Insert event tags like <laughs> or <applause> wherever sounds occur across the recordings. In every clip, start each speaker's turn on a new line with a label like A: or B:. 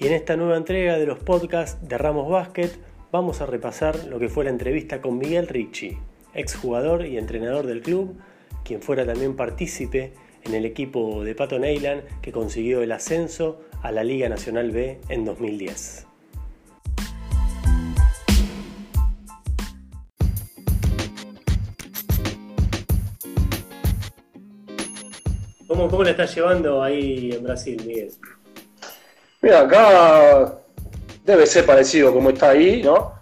A: Y en esta nueva entrega de los podcasts de Ramos Basket vamos a repasar lo que fue la entrevista con Miguel Ricci, exjugador y entrenador del club, quien fuera también partícipe en el equipo de Pato Neyland que consiguió el ascenso a la Liga Nacional B en 2010. ¿Cómo, ¿Cómo le estás llevando ahí en Brasil, Miguel?
B: Mira, acá debe ser parecido como está ahí, ¿no?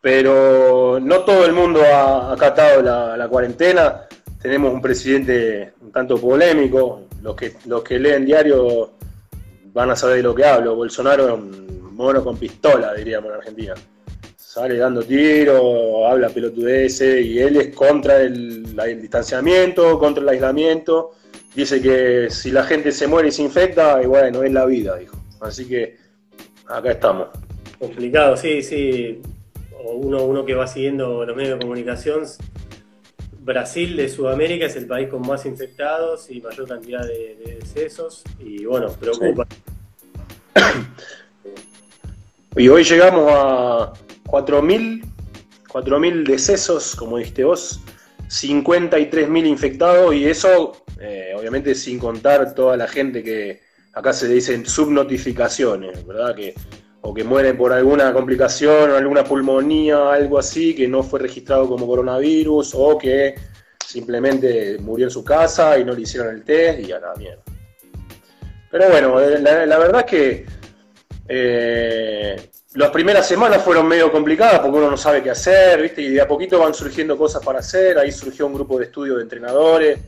B: Pero no todo el mundo ha acatado la, cuarentena. Tenemos un presidente un tanto polémico. Los que, los que leen diario van a saber de lo que hablo. Bolsonaro es un mono con pistola, diríamos en Argentina. Sale dando tiros, habla pelotudeces y él es contra el, distanciamiento, contra el aislamiento. Dice que si la gente se muere y se infecta, y bueno, es la vida, dijo. Así que acá estamos.
A: Complicado, sí, sí. Uno, uno que va siguiendo los medios de comunicación, Brasil de Sudamérica es el país con más infectados y mayor cantidad de, decesos y bueno, preocupa.
B: Y hoy llegamos a 4.000 4.000 decesos, como dijiste vos, 53.000 infectados y eso eh, obviamente sin contar toda la gente que, acá se dicen subnotificaciones, ¿verdad? Que, o que mueren por alguna complicación, alguna pulmonía, algo así, que no fue registrado como coronavirus, o que simplemente murió en su casa y no le hicieron el test y a la mierda. Pero bueno, eh, la, verdad es que eh, las primeras semanas fueron medio complicadas porque uno no sabe qué hacer, ¿viste? Y de a poquito van surgiendo cosas para hacer. Ahí surgió un grupo de estudio de entrenadores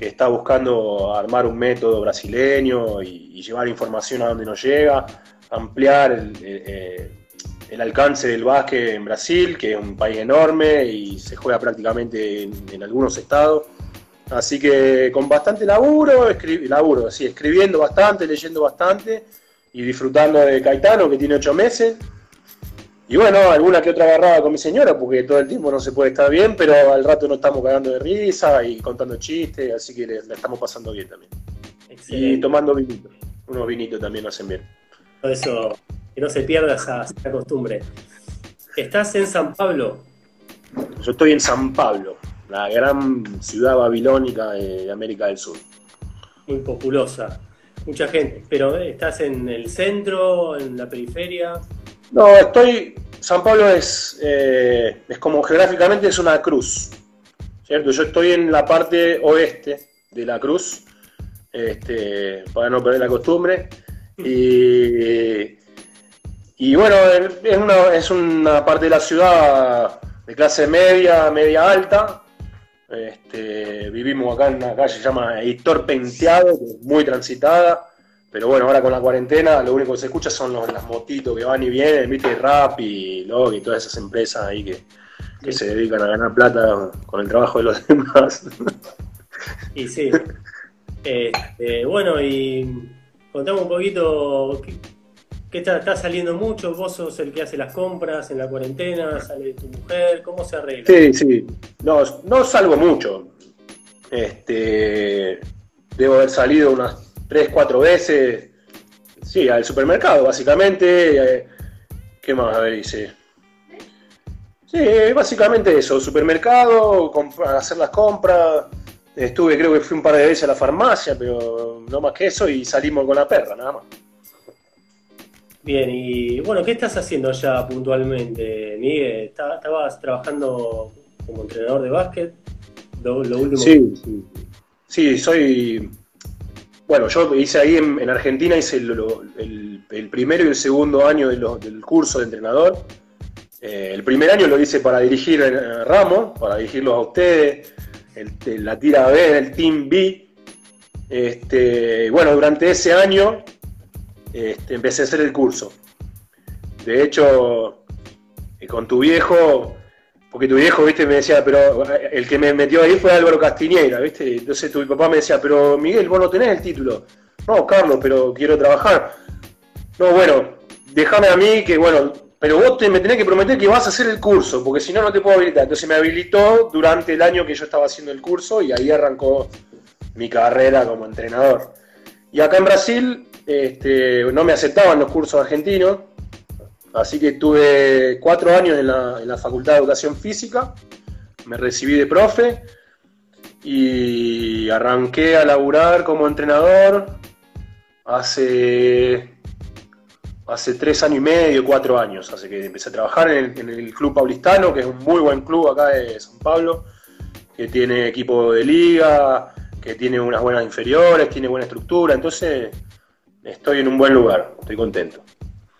B: que está buscando armar un método brasileño y, llevar información a donde nos llega, ampliar el, alcance del básquet en Brasil, que es un país enorme y se juega prácticamente en, algunos estados. Así que con bastante laburo, laburo, sí, escribiendo bastante, leyendo bastante y disfrutando de Caetano, que tiene ocho meses y bueno, alguna que otra agarraba con mi señora, porque todo el tiempo no se puede estar bien, pero al rato nos estamos cagando de risa y contando chistes, así que la estamos pasando bien también. Y tomando vinito. Unos vinitos también hacen bien.
A: Eso, que no se pierda esa, costumbre. ¿Estás en San Pablo?
B: Yo estoy en San Pablo, la gran ciudad babilónica de América del Sur.
A: Muy populosa, mucha gente. Pero ¿estás en el centro, en la periferia?
B: No, estoy. San Pablo es, eh, es como geográficamente es una cruz. ¿Cierto? Yo estoy en la parte oeste de la cruz, este, para no perder la costumbre. Y, y bueno, es una, es una parte de la ciudad de clase media, media alta. Este, vivimos acá en una calle que se llama Héctor Penteado, muy transitada. Pero bueno, ahora con la cuarentena lo único que se escucha son las motitos que van y vienen, viste, Rap y Log y todas esas empresas ahí que, se dedican a ganar plata con el trabajo de los <laughs> demás.
A: Y sí. Este, bueno, y contame un poquito, ¿qué, está, saliendo mucho? ¿Vos sos el que hace las compras en la cuarentena? ¿Sale tu mujer? ¿Cómo se arregla?
B: Sí, sí. No, no salgo mucho. Este, debo haber salido unas tres, cuatro veces. Sí, al supermercado, básicamente. Eh, ¿Qué más? A ver, dice. Sí, básicamente eso, supermercado, hacer las compras. Estuve, creo que fui un par de veces a la farmacia, pero no más que eso, y salimos con la perra, nada más.
A: Bien, y bueno, ¿qué estás haciendo ya puntualmente, Miguel? ¿Estabas trabajando como entrenador de básquet?
B: Lo, último. Sí, sí. Sí, soy bueno, yo hice ahí en, Argentina, hice el, primero y el segundo año del curso de entrenador. Eh, el primer año lo hice para dirigir eh, Ramos, para dirigirlos a ustedes, la tira B, el Team B. Este, bueno, durante ese año este, empecé a hacer el curso. De hecho, eh, con tu viejo porque tu viejo, viste, me decía, pero eh, el que me metió ahí fue Álvaro Castiñeira, viste. Entonces tu papá me decía, pero Miguel, vos no tenés el título. No, Carlos, pero quiero trabajar. No, bueno, déjame a mí que, bueno, pero vos te, me tenés que prometer que vas a hacer el curso, porque si no, no te puedo habilitar. Entonces me habilitó durante el año que yo estaba haciendo el curso y ahí arrancó mi carrera como entrenador. Y acá en Brasil este, no me aceptaban los cursos argentinos, así que tuve cuatro años en la, Facultad de Educación Física, me recibí de profe y arranqué a laburar como entrenador hace, hace tres años y medio, cuatro años, así que empecé a trabajar en el, en el Club Paulistano, que es un muy buen club acá de San Pablo, que tiene equipo de liga, que tiene unas buenas inferiores, tiene buena estructura, entonces estoy en un buen lugar, estoy contento.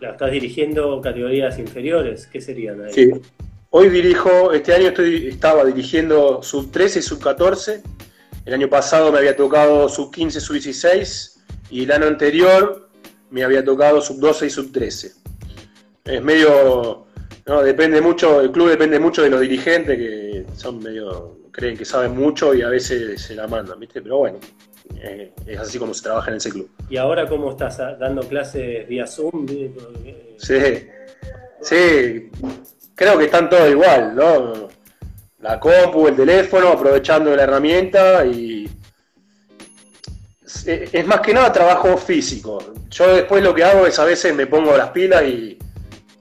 A: ¿Estás dirigiendo categorías inferiores? ¿Qué serían ahí?
B: Sí, hoy dirijo, este año estaba dirigiendo sub 13 y sub 14, el año pasado me había tocado sub 15, sub 16 y el año anterior me había tocado sub 12 y sub 13. Es medio, no, depende mucho, el club depende mucho de los dirigentes que son medio creen que saben mucho y a veces se la mandan, ¿viste? Pero bueno, eh, es así como se trabaja en ese club.
A: ¿Y ahora cómo estás dando clases vía Zoom?
B: Sí, sí, creo que están todos igual, ¿no? La compu, el teléfono, aprovechando la herramienta y es más que nada trabajo físico. Yo después lo que hago es a veces me pongo las pilas y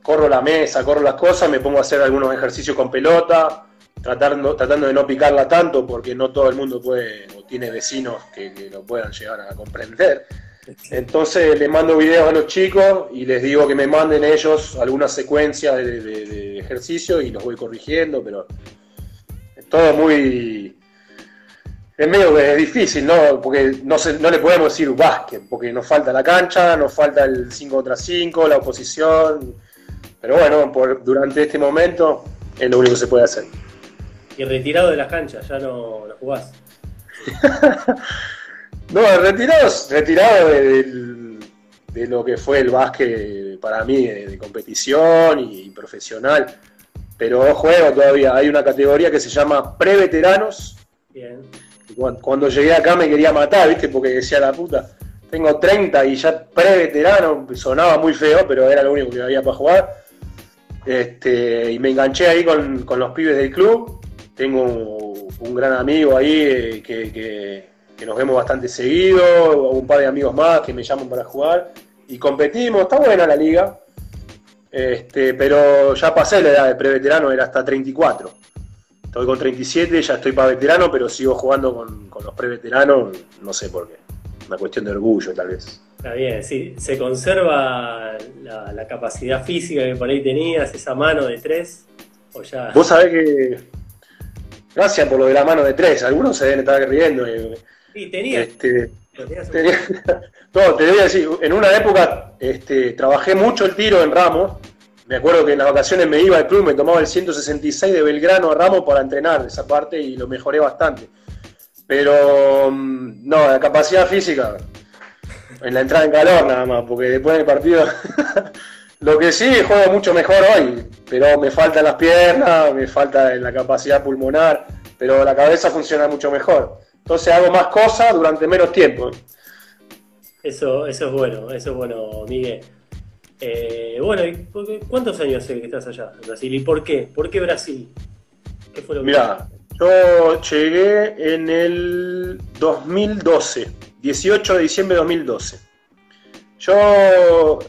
B: corro la mesa, corro las cosas, me pongo a hacer algunos ejercicios con pelota, tratando, tratando de no picarla tanto porque no todo el mundo puede tiene vecinos que, lo puedan llegar a comprender. Entonces les mando videos a los chicos y les digo que me manden ellos algunas secuencias de, ejercicio y los voy corrigiendo, pero es todo muy... Es medio es difícil, ¿no? Porque no, se, no le podemos decir básquet, porque nos falta la cancha, nos falta el 5 contra 5, la oposición. Pero bueno, por, durante este momento es lo único que se puede hacer.
A: Y retirado de las canchas, ya no, no jugás. <laughs>
B: no, retirado, retirado de, lo que fue el básquet para mí, de, competición y, profesional. Pero juego todavía. Hay una categoría que se llama pre-veteranos. Bien. Cuando, llegué acá me quería matar, ¿viste? Porque decía la puta, tengo 30 y ya pre-veterano, sonaba muy feo, pero era lo único que había para jugar. Este, y me enganché ahí con, con los pibes del club tengo un gran amigo ahí eh, que, nos vemos bastante seguido, un par de amigos más que me llaman para jugar y competimos, está buena la liga, este, pero ya pasé la edad de preveterano, era hasta 34. Estoy con 37, ya estoy para veterano, pero sigo jugando con, los preveteranos, no sé por qué. Una cuestión de orgullo, tal vez.
A: Está bien, sí. Se conserva la, la capacidad física que por ahí tenías, esa mano de tres, o ya.
B: Vos sabés que Gracias por lo de la mano de tres. Algunos se deben estar riendo. Eh.
A: Sí, tenía.
B: Este, <laughs> no, te voy a decir, en una época este, trabajé mucho el tiro en Ramos. Me acuerdo que en las vacaciones me iba al club, me tomaba el 166 de Belgrano a Ramos para entrenar esa parte y lo mejoré bastante. Pero mm, no, la capacidad física, en la entrada en calor nada más, porque después del partido <laughs> Lo que sí, juego mucho mejor hoy, pero me faltan las piernas, me falta la capacidad pulmonar, pero la cabeza funciona mucho mejor. Entonces hago más cosas durante menos tiempo.
A: Eso, eso es bueno, eso es bueno, Miguel. Eh, bueno, ¿cuántos años hace que estás allá en Brasil? ¿Y por qué? ¿Por qué Brasil?
B: ¿Qué fue lo Mira, yo llegué en el 2012, 18 de diciembre de 2012. Yo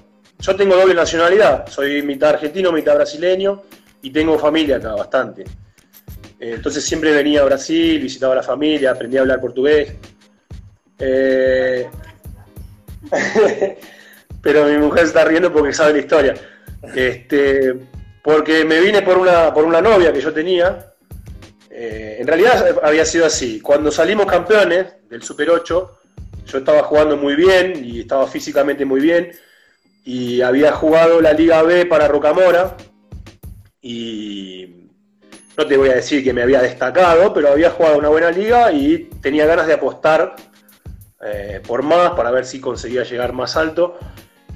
B: yo tengo doble nacionalidad, soy mitad argentino, mitad brasileño y tengo familia acá, bastante. Eh, entonces siempre venía a Brasil, visitaba a la familia, aprendí a hablar portugués. Eh, <laughs> pero mi mujer está riendo porque sabe la historia. Este, porque me vine por una, por una novia que yo tenía. Eh, en realidad había sido así. Cuando salimos campeones del Super 8, yo estaba jugando muy bien y estaba físicamente muy bien y había jugado la Liga B para Rocamora y no te voy a decir que me había destacado, pero había jugado una buena liga y tenía ganas de apostar eh, por más para ver si conseguía llegar más alto.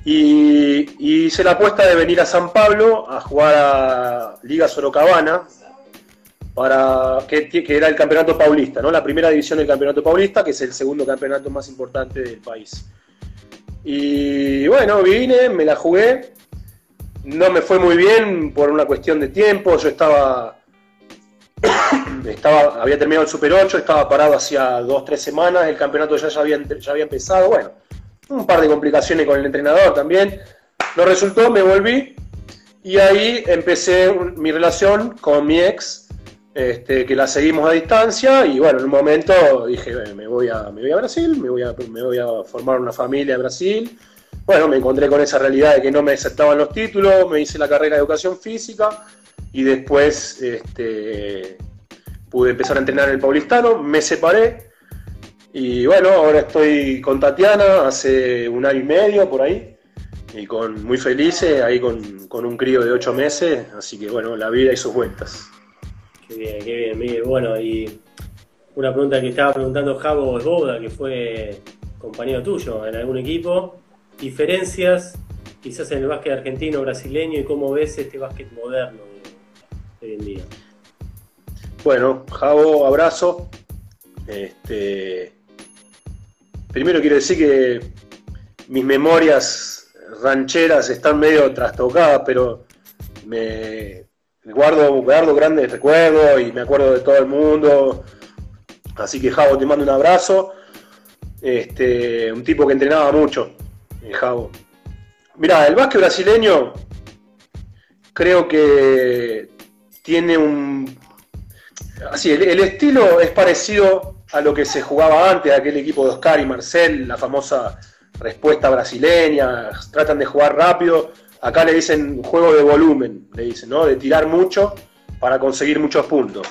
B: Y, hice la apuesta de venir a San Pablo a jugar a Liga Sorocabana, para, que, que, era el campeonato paulista, ¿no? la primera división del campeonato paulista, que es el segundo campeonato más importante del país. Y bueno, vine, me la jugué. No me fue muy bien por una cuestión de tiempo. Yo estaba, <coughs> estaba había terminado el Super 8, estaba parado hacía dos, tres semanas. El campeonato ya, ya, había, ya había empezado. Bueno, un par de complicaciones con el entrenador también. No resultó, me volví y ahí empecé mi relación con mi ex, este, que la seguimos a distancia y bueno, en un momento dije, me voy a, me voy a Brasil, me voy a, formar una familia en Brasil. Bueno, me encontré con esa realidad de que no me aceptaban los títulos, me hice la carrera de educación física y después este, pude empezar a entrenar en el Paulistano, me separé y bueno, ahora estoy con Tatiana hace un año y medio por ahí y con muy felices, ahí con, un crío de ocho meses, así que bueno, la vida y sus vueltas.
A: Qué bien, qué bien, Miguel. Bueno, y una pregunta que estaba preguntando Javo Boda, que fue compañero tuyo en algún equipo, diferencias quizás en el básquet argentino brasileño y cómo ves este básquet moderno de hoy en día.
B: Bueno, Javo, abrazo. Este, primero quiero decir que mis memorias rancheras están medio trastocadas, pero me guardo, guardo grandes recuerdos y me acuerdo de todo el mundo. Así que Javo, te mando un abrazo. Este, un tipo que entrenaba mucho, eh, Javo. Mirá, el básquet brasileño creo que tiene un... Así, el estilo es parecido a lo que se jugaba antes, aquel equipo de Oscar y Marcel, la famosa respuesta brasileña, tratan de jugar rápido, acá le dicen juego de volumen, le dicen, ¿no? De tirar mucho para conseguir muchos puntos.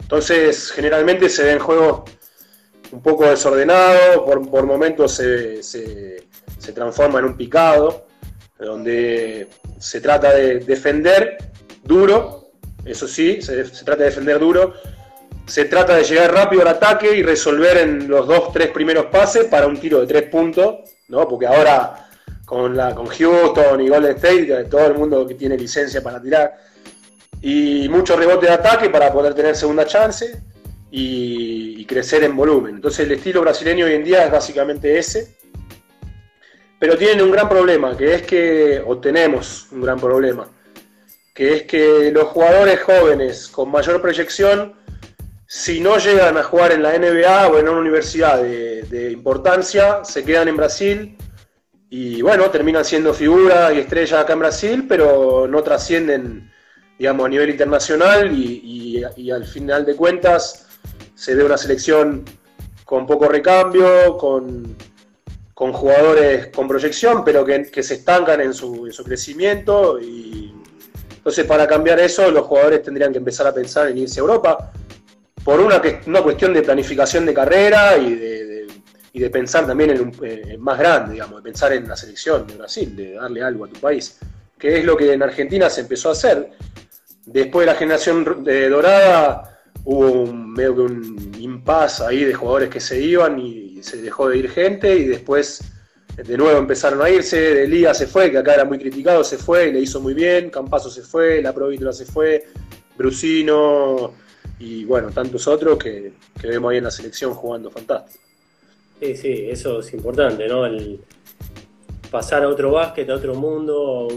B: Entonces, generalmente se ven juegos un poco desordenados, por, momentos se, se, transforma en un picado, donde se trata de defender duro, eso sí, se, se trata de defender duro, se trata de llegar rápido al ataque y resolver en los dos, tres primeros pases para un tiro de tres puntos, ¿no? Porque ahora con, la, con Houston y Golden State, todo el mundo que tiene licencia para tirar, y mucho rebote de ataque para poder tener segunda chance y, crecer en volumen. Entonces el estilo brasileño hoy en día es básicamente ese, pero tienen un gran problema, que es que, o tenemos un gran problema, que es que los jugadores jóvenes con mayor proyección, si no llegan a jugar en la NBA o en una universidad de, importancia, se quedan en Brasil y bueno, terminan siendo figuras y estrellas acá en Brasil, pero no trascienden, digamos, a nivel internacional y, al final de cuentas se ve una selección con poco recambio, con, jugadores con proyección, pero que, se estancan en su, en su crecimiento y entonces para cambiar eso los jugadores tendrían que empezar a pensar en irse a Europa por una, una cuestión de planificación de carrera y de, y de pensar también en, un, más grande, digamos, de pensar en la selección de Brasil, de darle algo a tu país, que es lo que en Argentina se empezó a hacer. Después de la generación de dorada hubo un, medio que un impasse ahí de jugadores que se iban y se dejó de ir gente y después de nuevo empezaron a irse, de Liga se fue, que acá era muy criticado, se fue y le hizo muy bien, Campazo se fue, La Provítola se fue, Brusino, y bueno, tantos otros que, vemos ahí en la selección jugando fantástico.
A: Sí, sí, eso es importante, ¿no? El pasar a otro básquet, a otro mundo,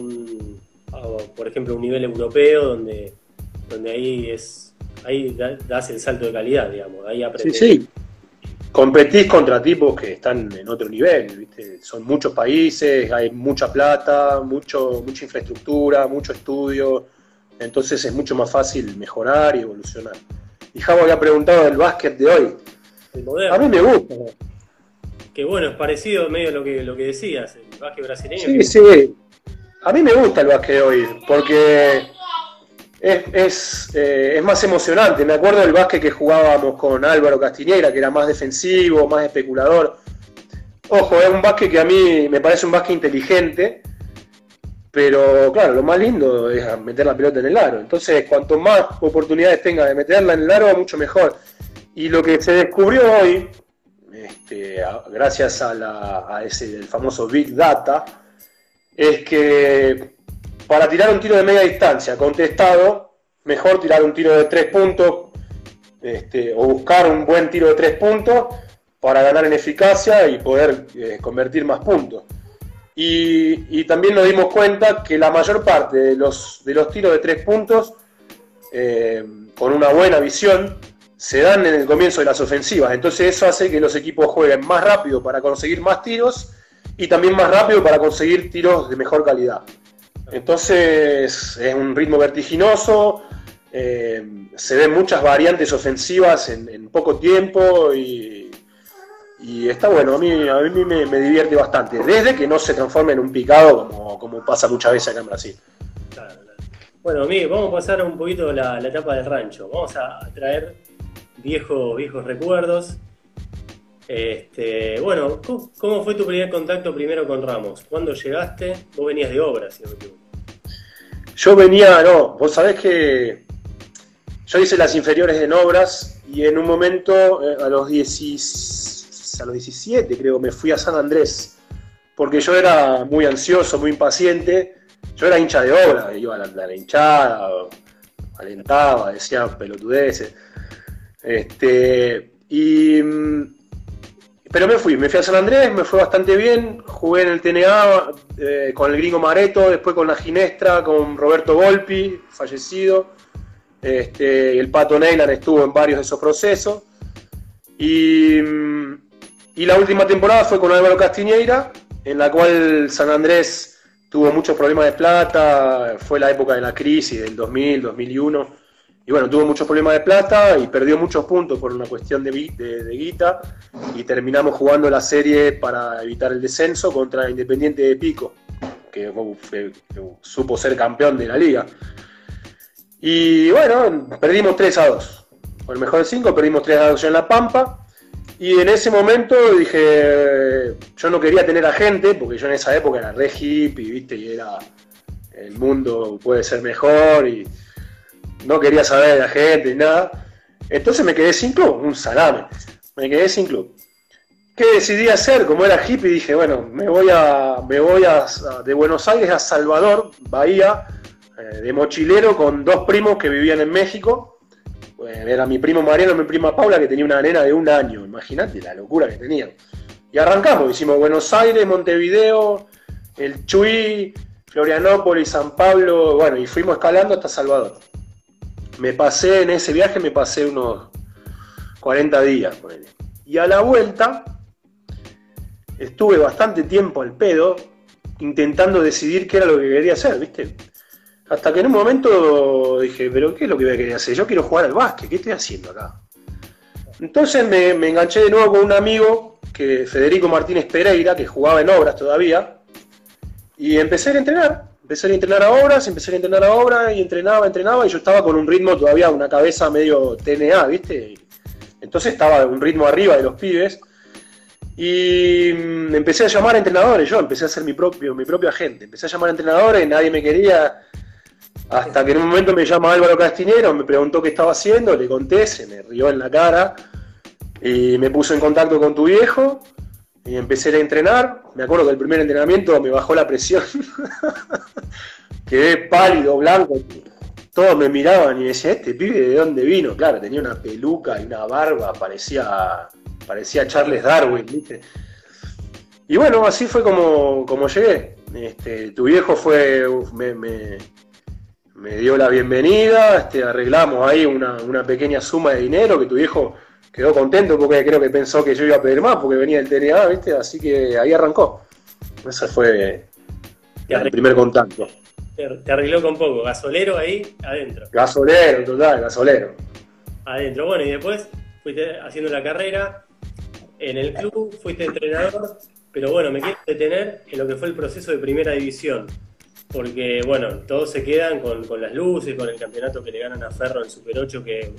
A: por ejemplo, un nivel europeo donde, donde ahí es ahí das el salto de calidad, digamos, ahí aprendes.
B: Sí, sí. Competís contra tipos que están en otro nivel, ¿viste? Son muchos países, hay mucha plata, mucho, mucha infraestructura, mucho estudio entonces es mucho más fácil mejorar y evolucionar. Y Javo había preguntado del básquet de hoy. A mí me gusta.
A: Que bueno, es parecido medio a lo que, lo que decías, el básquet brasileño.
B: Sí, sí. A mí me gusta el básquet hoy, porque es, eh, es, más emocionante. Me acuerdo del básquet que jugábamos con Álvaro Castiñeira, que era más defensivo, más especulador. Ojo, es un básquet que a mí me parece un básquet inteligente, pero claro, lo más lindo es meter la pelota en el aro. Entonces, cuanto más oportunidades tenga de meterla en el aro, mucho mejor. Y lo que se descubrió hoy, este, gracias a, ese el famoso Big Data, es que para tirar un tiro de media distancia contestado, mejor tirar un tiro de tres puntos este, o buscar un buen tiro de tres puntos para ganar en eficacia y poder eh, convertir más puntos. Y, también nos dimos cuenta que la mayor parte de los, de los tiros de tres puntos, eh, con una buena visión, se dan en el comienzo de las ofensivas. Entonces eso hace que los equipos jueguen más rápido para conseguir más tiros y también más rápido para conseguir tiros de mejor calidad. Entonces es un ritmo vertiginoso, eh, se ven muchas variantes ofensivas en, poco tiempo y, está bueno, a mí, a mí me, divierte bastante, desde que no se transforme en un picado como, pasa muchas veces acá en Brasil.
A: Bueno, Miguel, vamos a pasar un poquito la, la etapa del rancho, vamos a traer viejos, viejos recuerdos. Este, bueno, ¿cómo, fue tu primer contacto primero con Ramos? ¿Cuándo llegaste? Vos venías de obras, si no me.
B: Yo venía, no, vos sabés que yo hice las inferiores en obras y en un momento, eh, a los, a los 17 creo, me fui a San Andrés, porque yo era muy ansioso, muy impaciente. Yo era hincha de obra, iba a la, hinchada, alentaba, decía pelotudeces. Este, y mm, pero me fui, me fui a San Andrés, me fue bastante bien, jugué en el TNA eh, con el gringo Mareto, después con la Ginestra, con Roberto Volpi, fallecido. Este, el Pato Neyland estuvo en varios de esos procesos. Y, y, la última temporada fue con Álvaro Castiñeira, en la cual San Andrés tuvo muchos problemas de plata, fue la época de la crisis del 2000, 2001 y bueno, tuvo muchos problemas de plata y perdió muchos puntos por una cuestión de, de, guita y terminamos jugando la serie para evitar el descenso contra Independiente de Pico, que, supo ser campeón de la liga. Y bueno, perdimos 3 a 2. Por el mejor de 5, perdimos 3 a 2 en La Pampa. Y en ese momento dije, yo no quería tener a gente, porque yo en esa época era re hippie, ¿viste? Y era, el mundo puede ser mejor y no quería saber de la gente ni nada. Entonces me quedé sin club, un salame. Me quedé sin club. ¿Qué decidí hacer? Como era hippie, dije, bueno, me voy a, me voy a, de Buenos Aires a Salvador, Bahía, eh, de mochilero con dos primos que vivían en México. era mi primo Mariano y mi prima Paula, que tenía una nena de un año. Imagínate la locura que tenían. Y arrancamos, hicimos Buenos Aires, Montevideo, el Chuy, Florianópolis, San Pablo, bueno, y fuimos escalando hasta Salvador me pasé en ese viaje, me pasé unos 40 días. Y a la vuelta estuve bastante tiempo al pedo intentando decidir qué era lo que quería hacer, ¿viste? Hasta que en un momento dije, pero ¿qué es lo que voy a querer hacer? Yo quiero jugar al básquet, ¿qué estoy haciendo acá? Entonces me, me enganché de nuevo con un amigo, que Federico Martínez Pereira, que jugaba en obras todavía, y empecé a entrenar empecé a entrenar a obras, empecé a entrenar a obras y entrenaba, entrenaba y yo estaba con un ritmo todavía, una cabeza medio TNA, ¿viste? Entonces estaba un ritmo arriba de los pibes y mm, empecé a llamar a entrenadores, yo empecé a ser mi propio, mi propio agente, empecé a llamar a entrenadores, nadie me quería, hasta que en un momento me llama Álvaro Castinero, me preguntó qué estaba haciendo, le conté, se me rió en la cara y me puso en contacto con tu viejo y empecé a entrenar. Me acuerdo que el primer entrenamiento me bajó la presión. <laughs> Quedé pálido, blanco. Todos me miraban y decían, ¿este pibe de dónde vino? Claro, tenía una peluca y una barba, parecía, parecía Charles Darwin, ¿viste? Y bueno, así fue como, como llegué. Este, tu viejo fue, me, me, dio la bienvenida, este, arreglamos ahí una, una pequeña suma de dinero que tu viejo quedó contento porque creo que pensó que yo iba a pedir más porque venía el TNA, ¿viste? Así que ahí arrancó. Ese fue el primer contacto.
A: Te arregló con poco, gasolero ahí adentro.
B: Gasolero, total, gasolero.
A: Adentro, bueno, y después fuiste haciendo la carrera en el club, fuiste entrenador, pero bueno, me quiero detener en lo que fue el proceso de primera división. Porque, bueno, todos se quedan con, con las luces, con el campeonato que le ganan a Ferro en Super 8, que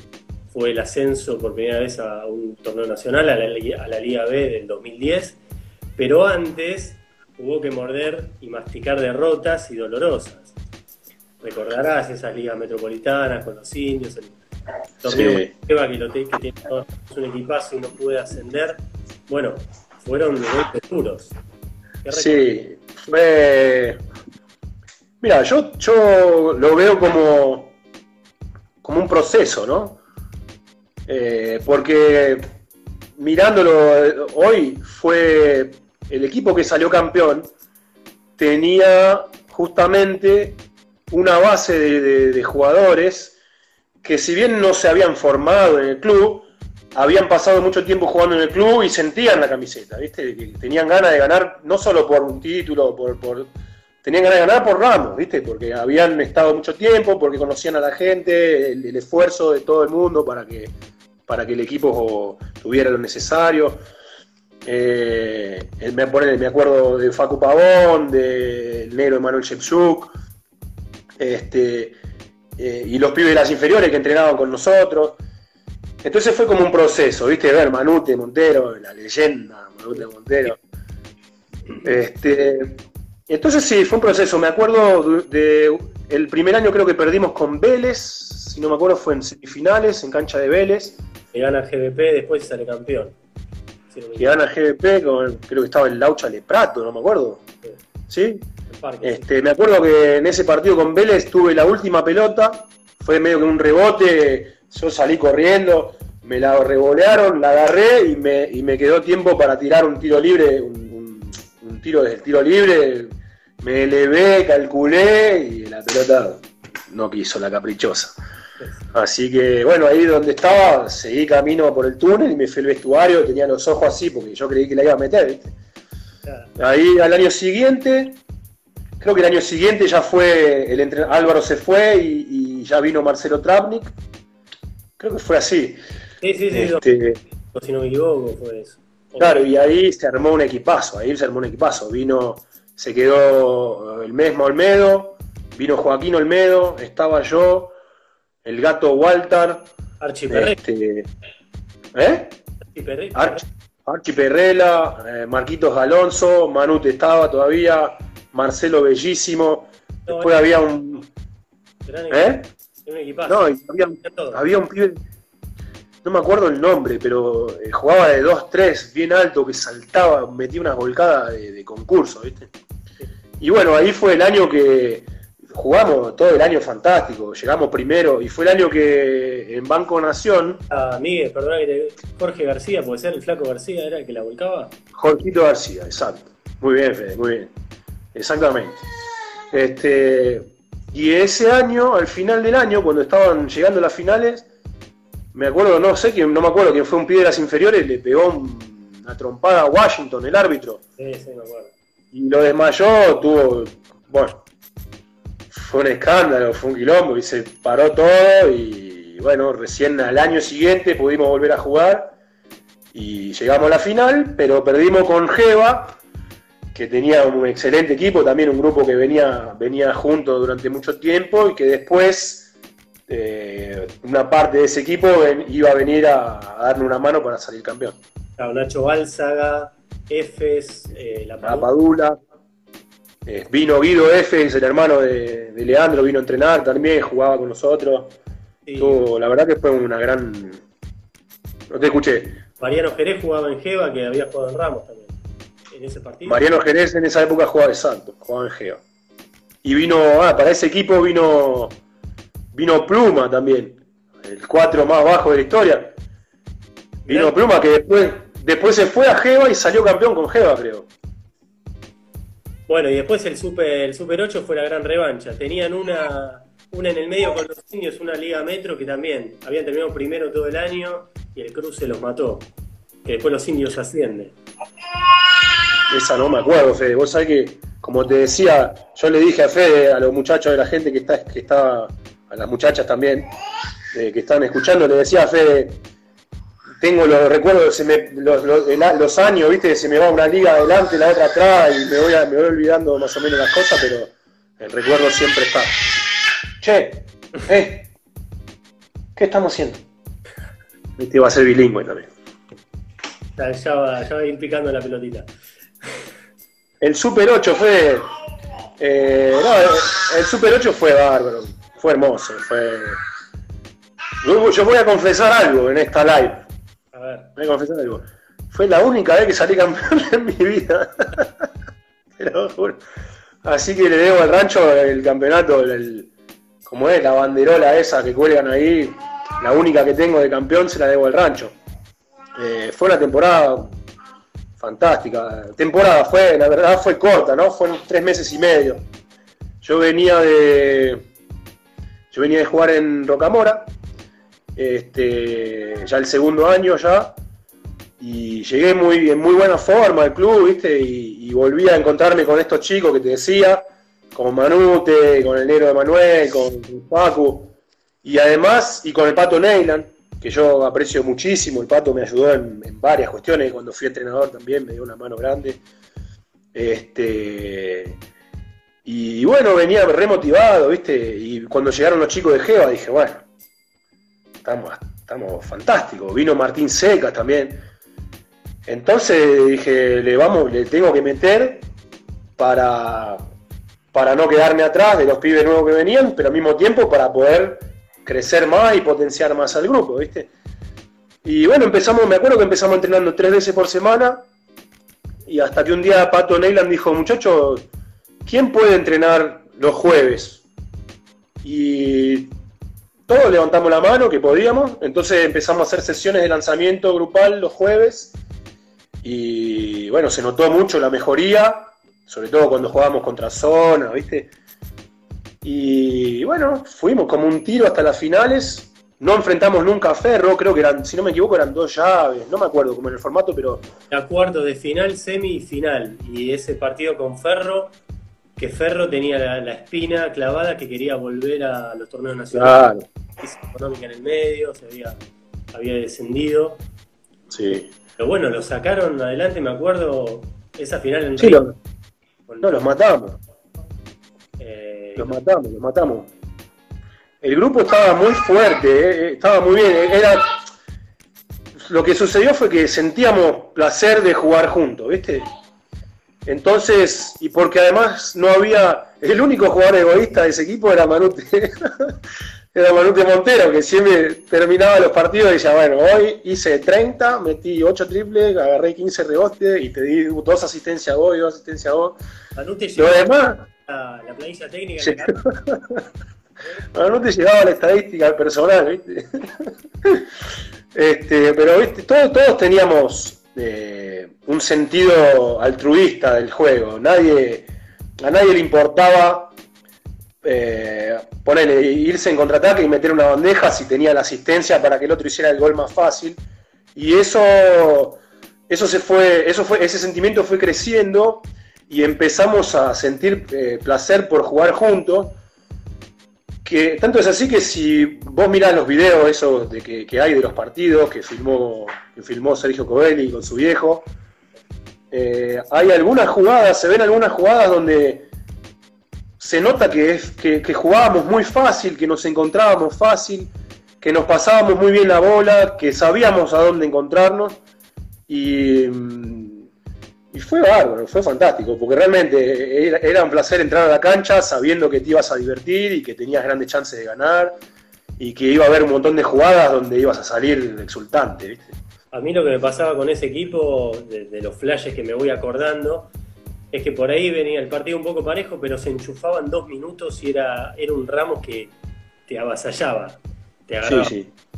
A: fue el ascenso por primera vez a un torneo nacional, a la, Liga B del 2010, pero antes hubo que morder y masticar derrotas y dolorosas. Recordarás esas ligas metropolitanas con los indios, el torneo que, que tiene un equipazo y no puede ascender. Bueno, fueron golpes duros.
B: Sí, fue... Mira, yo, yo lo veo como, como un proceso, ¿no? Eh, porque mirándolo hoy, fue el equipo que salió campeón, tenía justamente una base de, jugadores que si bien no se habían formado en el club, habían pasado mucho tiempo jugando en el club y sentían la camiseta, ¿viste? Tenían ganas de ganar no solo por un título, por, por tenían ganas de ganar por Ramos, ¿viste? Porque habían estado mucho tiempo, porque conocían a la gente, el, esfuerzo de todo el mundo para que, para que el equipo tuviera lo necesario. Eh, me, me, acuerdo de Facu Pavón, del negro Emanuel Shepsuk, este, eh, y los pibes de las inferiores que entrenaban con nosotros. Entonces fue como un proceso, ¿viste? Ver Manute Montero, la leyenda Manute Montero. Este, entonces sí, fue un proceso. Me acuerdo de, el primer año creo que perdimos con Vélez, si no me acuerdo fue en semifinales, en cancha de Vélez.
A: Que gana GBP, después sale campeón.
B: que gana con, creo que estaba el Laucha Leprato, no me acuerdo. ¿Sí? Este, me acuerdo que en ese partido con Vélez tuve la última pelota, fue medio que un rebote yo salí corriendo, me la revolearon, la agarré y me, y me quedó tiempo para tirar un tiro libre, un, tiro desde el tiro libre. Me elevé, calculé y la pelota no quiso, la caprichosa. Así que, bueno, ahí donde estaba, seguí camino por el túnel y me fui al vestuario, tenía los ojos así porque yo creí que la iba a meter, Ahí al año siguiente, creo que el año siguiente ya fue, el Álvaro se fue y, y ya vino Marcelo Trapnik Creo que fue así.
A: Sí, sí, sí. Este, si no me equivoco, fue eso.
B: Claro, y ahí se armó un equipazo, ahí se armó un equipazo. Vino, se quedó el mismo Olmedo, vino Joaquín Olmedo, estaba yo, el gato Walter.
A: Archie Perrella.
B: Este, ¿Eh? Archie Perrella. Eh, Marquitos Alonso, Manute estaba todavía, Marcelo Bellísimo. Después había un.
A: ¿Eh?
B: No, había, un pibe, no me acuerdo el nombre, pero eh, jugaba de 2-3, bien alto, que saltaba, metía una volcada de, concurso, ¿viste? Y bueno, ahí fue el año que jugamos todo el año fantástico, llegamos primero, y fue el año que en Banco Nación.
A: Ah, Miguel, perdón, Jorge García, puede ser el Flaco García, era el que la volcaba.
B: Jorgito García, exacto. Muy bien, Fede, muy bien. Exactamente. Este, y ese año, al final del año, cuando estaban llegando las finales, me acuerdo, no sé quién, no me acuerdo quién fue un piedras inferiores, le pegó una trompada a Washington, el árbitro.
A: Sí, sí, me acuerdo.
B: Y lo desmayó, tuvo, bueno, fue un escándalo, fue un quilombo y se paró todo y bueno, recién al año siguiente pudimos volver a jugar y llegamos a la final, pero perdimos con Jeva que tenía un excelente equipo, también un grupo que venía, venía junto durante mucho tiempo y que después eh, una parte de ese equipo iba a venir a, darle una mano para salir campeón.
A: Nacho Bálzaga, Efes, eh, La
B: Padula. Eh, vino Guido Efes, el hermano de, Leandro, vino a entrenar también, jugaba con nosotros. la verdad que fue una gran... No te escuché.
A: Mariano Jerez jugaba en Jeva, que había jugado en Ramos también en ese partido.
B: Mariano Jerez en esa época jugaba de santo, jugaba en Geo. Y vino, ah, para ese equipo vino, vino Pluma también, el 4 más bajo de la historia. Vino Pluma que después, después se fue a Geva y salió campeón con Geva, creo.
A: Bueno, y después el Super, el Super 8 fue la gran revancha. Tenían una, una en el medio con los indios, una Liga Metro que también habían terminado primero todo el año y el cruce los mató. Que después los indios ascienden.
B: Esa no me acuerdo, Fede. Vos sabés que, como te decía, yo le dije a Fede, a los muchachos de la gente que está, que está a las muchachas también, eh, que están escuchando, le decía a Fede, tengo los recuerdos, los, años, viste, se me va una liga adelante, la otra atrás, y me voy, me voy olvidando más o menos las cosas, pero el recuerdo siempre está. Che, eh, ¿qué estamos haciendo? Este va a ser bilingüe también.
A: Ya, va, ya va a ir picando la pelotita.
B: El Super 8 fue. Eh, no, el Super 8 fue bárbaro, fue hermoso, fue. Yo, voy a confesar algo en esta live. A ver. Voy a confesar algo. Fue la única vez que salí campeón <laughs> en mi vida. <laughs> Así que le debo al rancho el campeonato, el, como es, la banderola esa que cuelgan ahí, la única que tengo de campeón se la debo al rancho. Eh, fue una temporada fantástica. Temporada fue, la verdad fue corta, ¿no? Fueron tres meses y medio. Yo venía de. Yo venía de jugar en Rocamora. Este, ya el segundo año ya, y llegué muy, en muy buena forma al club, ¿viste? Y, volví a encontrarme con estos chicos que te decía, con Manute, con el negro de Manuel, con, Paco, y además, y con el Pato Neyland, que yo aprecio muchísimo, el Pato me ayudó en, varias cuestiones, cuando fui entrenador también me dio una mano grande. Este, y bueno, venía remotivado, ¿viste? Y cuando llegaron los chicos de Geva dije, bueno, estamos, estamos fantásticos. Vino Martín Secas también. Entonces dije, le vamos, le tengo que meter para, para no quedarme atrás de los pibes nuevos que venían, pero al mismo tiempo para poder crecer más y potenciar más al grupo, ¿viste? Y bueno, empezamos, me acuerdo que empezamos entrenando tres veces por semana, y hasta que un día Pato Neyland dijo, muchachos, ¿quién puede entrenar los jueves? Y todos levantamos la mano que podíamos, entonces empezamos a hacer sesiones de lanzamiento grupal los jueves y bueno, se notó mucho la mejoría, sobre todo cuando jugábamos contra zona, ¿viste? Y bueno, fuimos como un tiro hasta las finales. No enfrentamos nunca a Ferro, creo que eran, si no me equivoco, eran dos llaves, no me acuerdo cómo en el formato, pero.
A: La cuarto de final, semi y final. Y ese partido con Ferro que Ferro tenía la, espina clavada que quería volver a los torneos nacionales. Claro. económica en el medio, se había, había descendido.
B: Sí.
A: Pero bueno, lo sacaron adelante, me acuerdo, esa final en
B: sí, No, los matamos. Eh, los matamos, los matamos. El grupo estaba muy fuerte, eh, eh, estaba muy bien. Era, lo que sucedió fue que sentíamos placer de jugar juntos, ¿viste? Entonces, y porque además no había, el único jugador egoísta de ese equipo era Manute, <laughs> era Manute Montero, que siempre terminaba los partidos y decía, bueno, hoy hice 30, metí 8 triples, agarré 15 rebotes y te di dos asistencias a vos y dos asistencias a vos.
A: Manute llegaba a la planilla técnica. <laughs>
B: Manute llegaba a la estadística personal, ¿viste? <laughs> este, pero ¿viste? Todos, todos teníamos un sentido altruista del juego. Nadie, a nadie le importaba eh, ponerle, irse en contraataque y meter una bandeja si tenía la asistencia para que el otro hiciera el gol más fácil. Y eso, eso se fue, eso fue, ese sentimiento fue creciendo y empezamos a sentir eh, placer por jugar juntos que tanto es así que si vos mirás los videos esos de que, hay de los partidos que filmó, que filmó Sergio Covelli con su viejo, eh, hay algunas jugadas, se ven algunas jugadas donde se nota que, es, que, que, jugábamos muy fácil, que nos encontrábamos fácil, que nos pasábamos muy bien la bola, que sabíamos a dónde encontrarnos y mm, y fue bárbaro, fue fantástico, porque realmente era, un placer entrar a la cancha sabiendo que te ibas a divertir y que tenías grandes chances de ganar y que iba a haber un montón de jugadas donde ibas a salir exultante. ¿viste?
A: A mí lo que me pasaba con ese equipo, de, los flashes que me voy acordando, es que por ahí venía el partido un poco parejo, pero se enchufaban dos minutos y era, era un Ramos que te avasallaba. Te agarraba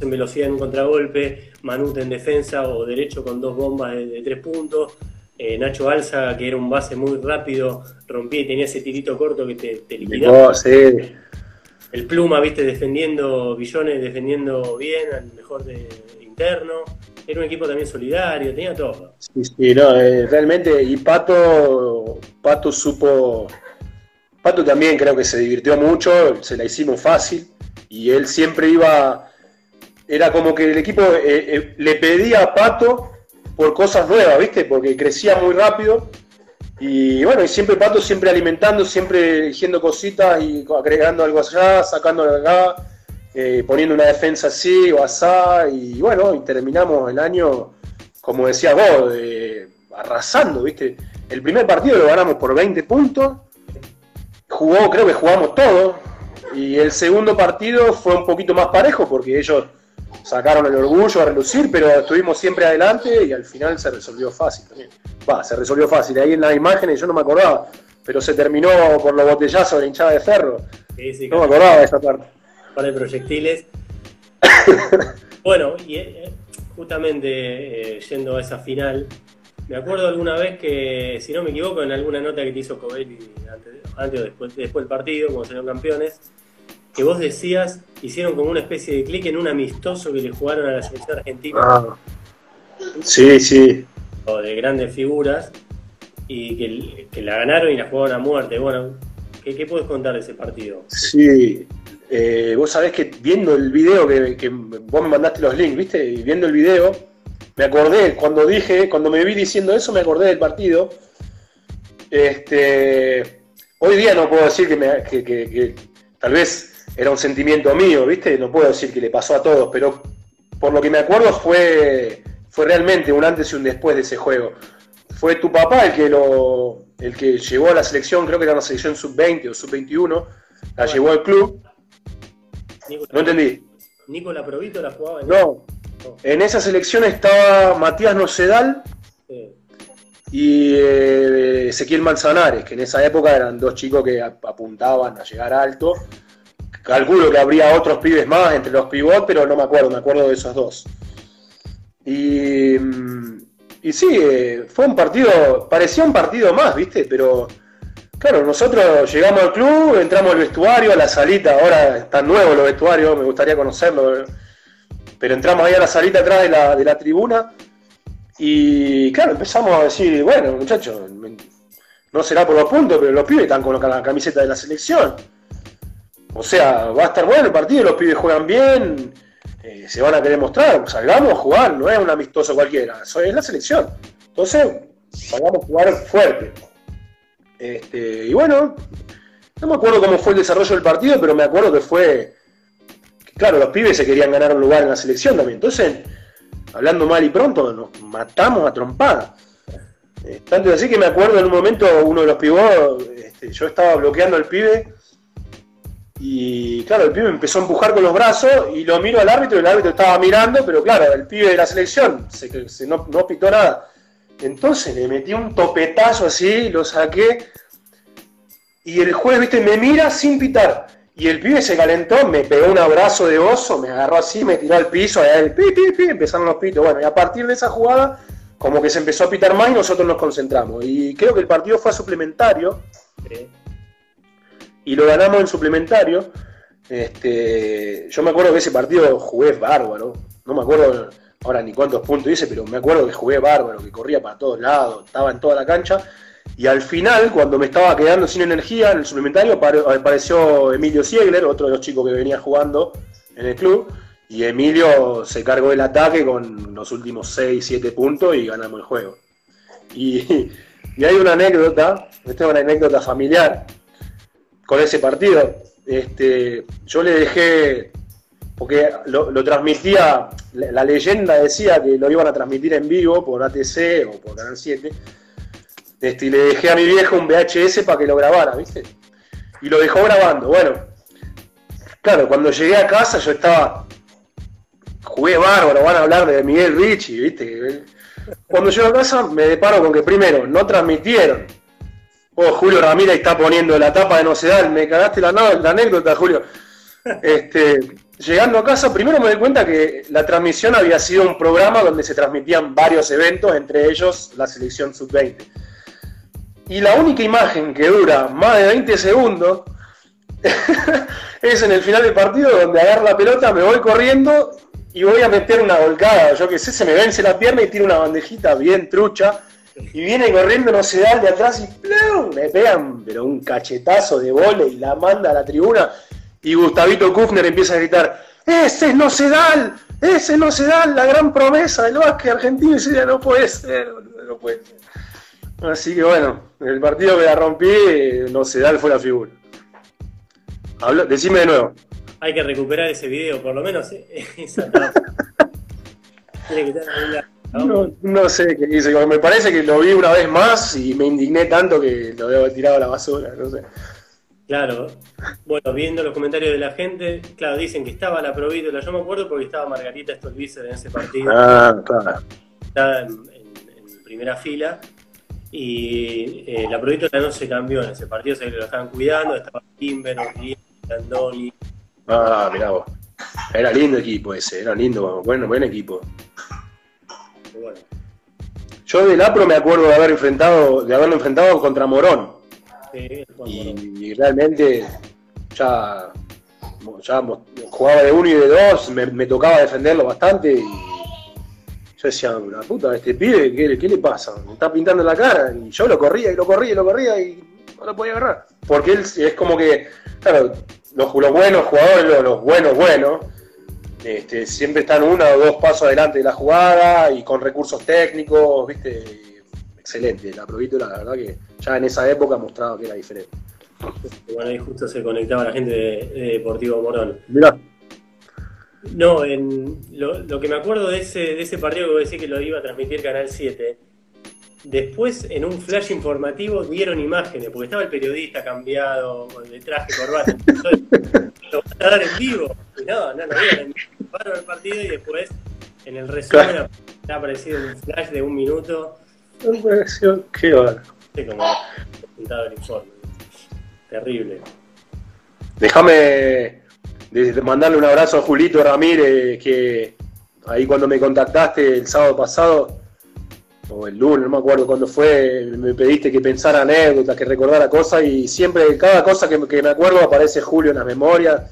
A: en velocidad en un contragolpe, Manute en defensa o derecho con dos bombas de tres puntos eh, Nacho Alza, que era un base muy rápido, rompía y tenía ese tirito corto que te, liquidaba. El Pluma, viste, defendiendo Billones, defendiendo bien, al mejor de interno. Era un equipo también solidario, tenía todo.
B: Sí, sí, no, eh, realmente, y Pato, Pato supo, Pato también creo que se divirtió mucho, se la hicimos fácil, y él siempre iba, era como que el equipo eh, le pedía a Pato por cosas nuevas, ¿viste? Porque crecía muy rápido. Y bueno, y siempre Pato, siempre alimentando, siempre diciendo cositas y agregando algo allá, sacando acá, eh, poniendo una defensa así o asá. Y bueno, y terminamos el año, como decías vos, arrasando, ¿viste? El primer partido lo ganamos por 20 puntos. Jugó, creo que jugamos todo. Y el segundo partido fue un poquito más parejo porque ellos sacaron el orgullo a relucir, pero estuvimos siempre adelante y al final se resolvió fácil también. Va, se resolvió fácil. Ahí en las imágenes yo no me acordaba, pero se terminó por los botellazos de la hinchada de ferro. no me acordaba de esa parte.
A: Para de proyectiles. <coughs> bueno, y eh, justamente eh, yendo a esa final, me acuerdo alguna vez que, si no me equivoco, en alguna nota que te hizo Covelli antes, antes o después, después del partido, cuando salieron campeones, que vos decías, hicieron como una especie de clic en un amistoso que le jugaron a la selección argentina.
B: Ah. Sí, sí.
A: De grandes figuras y que, que, la ganaron y la jugaron a muerte. Bueno, ¿qué, qué puedes contar de ese partido?
B: Sí, eh, vos sabés que viendo el video que, que, vos me mandaste los links, ¿viste? Y viendo el video, me acordé, cuando dije, cuando me vi diciendo eso, me acordé del partido. Este, hoy día no puedo decir que, me, que tal vez era un sentimiento mío, ¿viste? No puedo decir que le pasó a todos, pero por lo que me acuerdo fue, fue realmente un antes y un después de ese juego. Fue tu papá el que lo el que llevó a la selección, creo que era una selección sub-20 o sub-21, la llevó al club. no entendí.
A: ¿Nicola Provito la jugaba?
B: En no. En esa selección estaba Matías Nocedal y eh, Ezequiel Manzanares, que en esa época eran dos chicos que apuntaban a llegar alto. Calculo que habría otros pibes más entre los pivots, pero no me acuerdo, me acuerdo de esos dos. Y, y sí, eh, fue un partido, parecía un partido más, ¿viste? Pero claro, nosotros llegamos al club, entramos al vestuario, a la salita, ahora están nuevos los vestuarios, me gustaría conocerlo, pero entramos ahí a la salita atrás de la, de la tribuna y claro, empezamos a decir, bueno, muchachos, no será por los puntos, pero los pibes están con la camiseta de la selección. O sea, va a estar bueno el partido, los pibes juegan bien, eh, se van a querer mostrar, salgamos a jugar, no es un amistoso cualquiera, es la selección. Entonces, salgamos a jugar fuerte. Este, y bueno, no me acuerdo cómo fue el desarrollo del partido, pero me acuerdo que fue. claro, los pibes se querían ganar un lugar en la selección también. Entonces, hablando mal y pronto, nos matamos a trompada. Eh, tanto así que me acuerdo en un momento, uno de los pibos, este, yo estaba bloqueando al pibe y claro, el pibe empezó a empujar con los brazos y lo miro al árbitro y el árbitro estaba mirando, pero claro, el pibe de la selección se, no, no pitó nada. Entonces le metí un topetazo así, lo saqué y el juez, viste, me mira sin pitar. Y el pibe se calentó, me pegó un abrazo de oso, me agarró así, me tiró al piso, el pi, pi, pi, empezaron los pitos. Bueno, y a partir de esa jugada, como que se empezó a pitar más y nosotros nos concentramos. Y creo que el partido fue suplementario y lo ganamos en suplementario. Este, yo me acuerdo que ese partido jugué bárbaro, no me acuerdo ahora ni cuántos puntos hice, pero me acuerdo que jugué bárbaro, que corría para todos lados, estaba en toda la cancha. Y al final, cuando me estaba quedando sin energía en el suplementario, apareció Emilio Siegler, otro de los chicos que venía jugando en el club. Y Emilio se cargó el ataque con los últimos 6, 7 puntos y ganamos el juego. Y, y hay una anécdota, esta es una anécdota familiar, con ese partido. Este, yo le dejé, porque lo, transmitía, la, leyenda decía que lo iban a transmitir en vivo por ATC o por Canal 7, este, y le dejé a mi viejo un VHS para que lo grabara, ¿viste? Y lo dejó grabando. Bueno, claro, cuando llegué a casa yo estaba, jugué bárbaro, van a hablar de Miguel Ricci, ¿viste? Cuando llego a casa me deparo con que primero no transmitieron Oh, Julio Ramírez está poniendo la tapa de Nocedal. Me cagaste la, la anécdota, Julio. Este, llegando a casa, primero me di cuenta que la transmisión había sido un programa donde se transmitían varios eventos, entre ellos la selección sub-20. Y la única imagen que dura más de 20 segundos <laughs> es en el final del partido donde agarro la pelota, me voy corriendo y voy a meter una volcada. Yo que sé, se me vence la pierna y tiro una bandejita bien trucha y viene corriendo no se da de atrás y ¡plum! me pegan, pero un cachetazo de vole y la manda a la tribuna. Y Gustavito Kufner empieza a gritar: ¡Ese es Nocedal! ¡Ese es Nocedal! La gran promesa del básquet argentino. Y dice, no puede ser, no puede ser. Así que bueno, el partido que la rompí, Nocedal fue la figura. decime de nuevo.
A: Hay que recuperar ese video, por lo menos <laughs> esa <laughs>
B: Tiene que estar no, no sé qué dice, me parece que lo vi una vez más y me indigné tanto que lo debo tirado a la basura, no sé.
A: Claro, bueno, viendo los comentarios de la gente, claro, dicen que estaba la Provítola, yo me acuerdo porque estaba Margarita Stolbizer en ese partido.
B: Ah, claro.
A: Estaba en, primera fila y eh, la Provítola no se cambió en ese partido, se lo estaban cuidando, estaba Kimber, Andoni.
B: Ah, mirá vos. Era lindo equipo ese, era lindo, bueno, buen equipo. Yo del APRO me acuerdo de haber enfrentado, de haberlo enfrentado contra Morón. y, realmente ya ya jugaba de uno y de dos, me, tocaba defenderlo bastante y yo decía, la puta, este pibe, ¿qué, le pasa? Me está pintando la cara y yo lo corría y lo corría y lo corría y no lo podía agarrar. Porque él es como que, claro, los, buenos jugadores, los, buenos, buenos, este, siempre están uno o dos pasos adelante de la jugada y con recursos técnicos, ¿viste? Excelente, la Provito, la verdad que ya en esa época mostraba que era diferente.
A: Bueno, ahí justo se conectaba la gente de, Deportivo Morón. Mirá. No, en, lo, que me acuerdo de ese, de ese partido que vos decís que lo iba a transmitir Canal 7, después en un flash informativo dieron imágenes, porque estaba el periodista cambiado, de traje, corbata. <laughs> lo van a dar en vivo. No, no, no. Pararon el partido y después en el resumen ha aparecido un flash de un minuto.
B: Qué va.
A: Sí, como el informe terrible.
B: Déjame mandarle un abrazo a Julito Ramírez, que ahí cuando me contactaste el sábado pasado, o el lunes, no me acuerdo cuándo fue, me pediste que pensara anécdotas, que recordara cosas, y siempre, cada cosa que, me acuerdo aparece Julio en las memorias.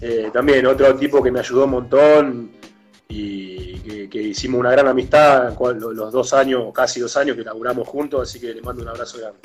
B: Eh, también otro tipo que me ayudó un montón y que, hicimos una gran amistad los dos años, casi dos años que laburamos juntos, así que le mando un abrazo grande.